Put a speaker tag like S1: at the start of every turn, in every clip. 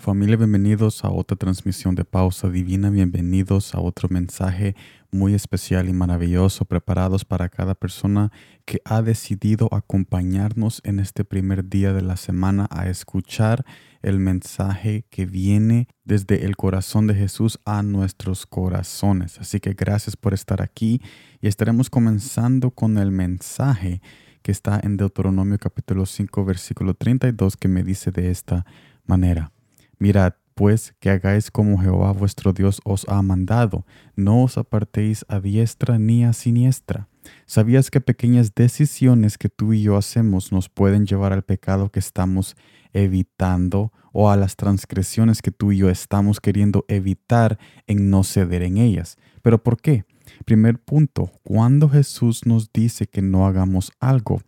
S1: Familia, bienvenidos a otra transmisión de Pausa Divina, bienvenidos a otro mensaje muy especial y maravilloso preparados para cada persona que ha decidido acompañarnos en este primer día de la semana a escuchar el mensaje que viene desde el corazón de Jesús a nuestros corazones. Así que gracias por estar aquí y estaremos comenzando con el mensaje que está en Deuteronomio capítulo 5 versículo 32 que me dice de esta manera. Mirad, pues, que hagáis como Jehová vuestro Dios os ha mandado, no os apartéis a diestra ni a siniestra. ¿Sabías que pequeñas decisiones que tú y yo hacemos nos pueden llevar al pecado que estamos evitando o a las transgresiones que tú y yo estamos queriendo evitar en no ceder en ellas? ¿Pero por qué? Primer punto, cuando Jesús nos dice que no hagamos algo,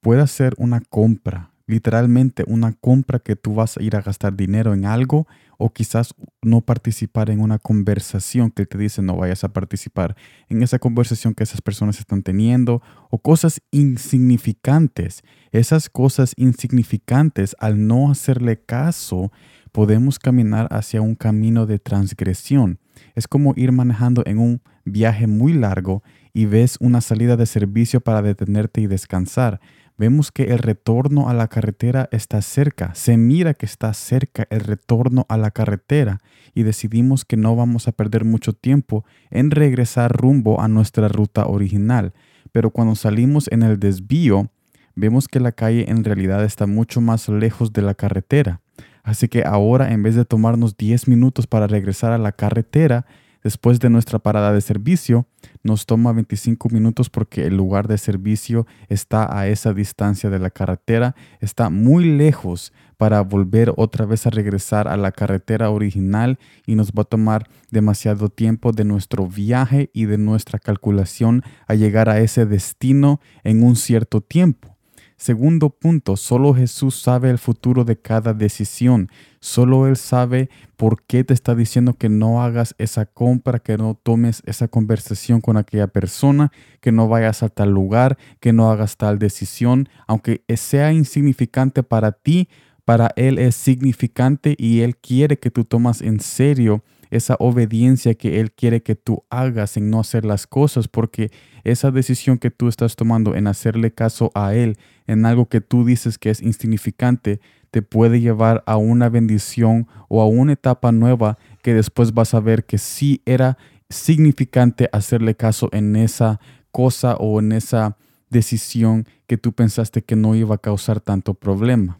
S1: puede ser una compra, literalmente una compra que tú vas a ir a gastar dinero en algo o quizás no participar en una conversación que te dice no vayas a participar en esa conversación que esas personas están teniendo o cosas insignificantes. Esas cosas insignificantes al no hacerle caso podemos caminar hacia un camino de transgresión. Es como ir manejando en un viaje muy largo y ves una salida de servicio para detenerte y descansar vemos que el retorno a la carretera está cerca, se mira que está cerca el retorno a la carretera y decidimos que no vamos a perder mucho tiempo en regresar rumbo a nuestra ruta original. Pero cuando salimos en el desvío, vemos que la calle en realidad está mucho más lejos de la carretera. Así que ahora en vez de tomarnos 10 minutos para regresar a la carretera, Después de nuestra parada de servicio, nos toma 25 minutos porque el lugar de servicio está a esa distancia de la carretera, está muy lejos para volver otra vez a regresar a la carretera original y nos va a tomar demasiado tiempo de nuestro viaje y de nuestra calculación a llegar a ese destino en un cierto tiempo. Segundo punto, solo Jesús sabe el futuro de cada decisión. Solo Él sabe por qué te está diciendo que no hagas esa compra, que no tomes esa conversación con aquella persona, que no vayas a tal lugar, que no hagas tal decisión. Aunque sea insignificante para ti, para Él es significante y Él quiere que tú tomas en serio esa obediencia que Él quiere que tú hagas en no hacer las cosas, porque esa decisión que tú estás tomando en hacerle caso a Él en algo que tú dices que es insignificante, te puede llevar a una bendición o a una etapa nueva que después vas a ver que sí era significante hacerle caso en esa cosa o en esa decisión que tú pensaste que no iba a causar tanto problema.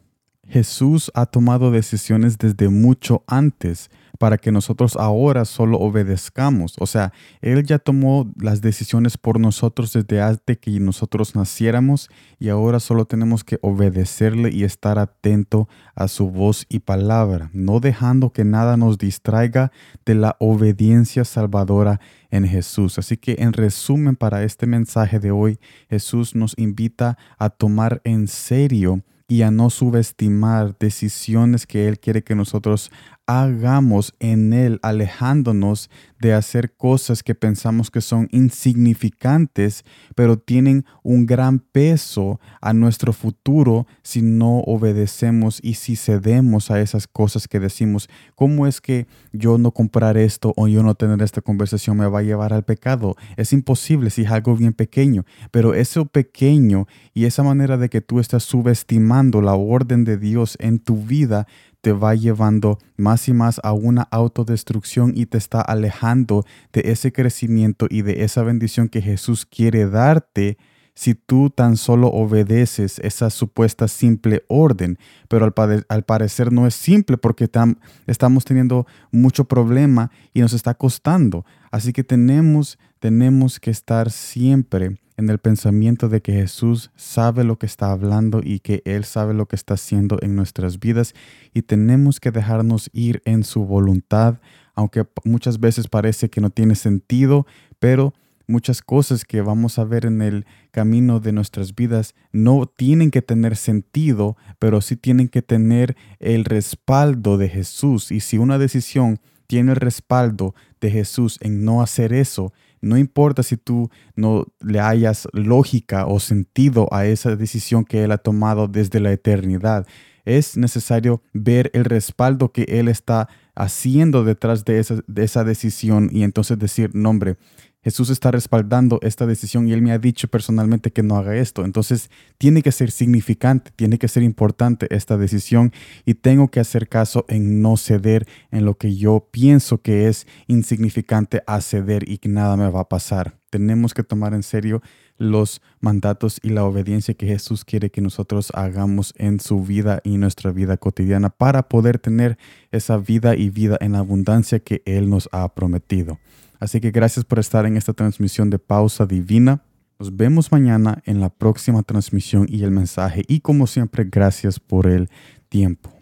S1: Jesús ha tomado decisiones desde mucho antes para que nosotros ahora solo obedezcamos. O sea, Él ya tomó las decisiones por nosotros desde antes que nosotros naciéramos y ahora solo tenemos que obedecerle y estar atento a su voz y palabra, no dejando que nada nos distraiga de la obediencia salvadora en Jesús. Así que en resumen para este mensaje de hoy, Jesús nos invita a tomar en serio y a no subestimar decisiones que Él quiere que nosotros hagamos en Él, alejándonos de hacer cosas que pensamos que son insignificantes, pero tienen un gran peso a nuestro futuro si no obedecemos y si cedemos a esas cosas que decimos. ¿Cómo es que yo no comprar esto o yo no tener esta conversación me va a llevar al pecado? Es imposible si es algo bien pequeño, pero eso pequeño y esa manera de que tú estás subestimando la orden de Dios en tu vida te va llevando más y más a una autodestrucción y te está alejando de ese crecimiento y de esa bendición que Jesús quiere darte si tú tan solo obedeces esa supuesta simple orden. Pero al, parecer no es simple porque estamos teniendo mucho problema y nos está costando. Así que tenemos, tenemos que estar siempre en el pensamiento de que Jesús sabe lo que está hablando y que Él sabe lo que está haciendo en nuestras vidas y tenemos que dejarnos ir en su voluntad, aunque muchas veces parece que no tiene sentido, pero muchas cosas que vamos a ver en el camino de nuestras vidas no tienen que tener sentido, pero sí tienen que tener el respaldo de Jesús. Y si una decisión tiene el respaldo de Jesús en no hacer eso, no importa si tú no le hayas lógica o sentido a esa decisión que Él ha tomado desde la eternidad. es necesario ver el respaldo que Él está haciendo detrás de esa, de esa decisión y entonces decir, nombre, Jesús está respaldando esta decisión y Él me ha dicho personalmente que no haga esto. Entonces tiene que ser significante, tiene que ser importante esta decisión y tengo que hacer caso en no ceder en lo que yo pienso que es insignificante a ceder y que nada me va a pasar. Tenemos que tomar en serio los mandatos y la obediencia que Jesús quiere que nosotros hagamos en su vida y nuestra vida cotidiana para poder tener esa vida y vida en abundancia que Él nos ha prometido. Así que gracias por estar en esta transmisión de Pausa Divina. Nos vemos mañana en la próxima transmisión y el mensaje. Y como siempre, gracias por el tiempo.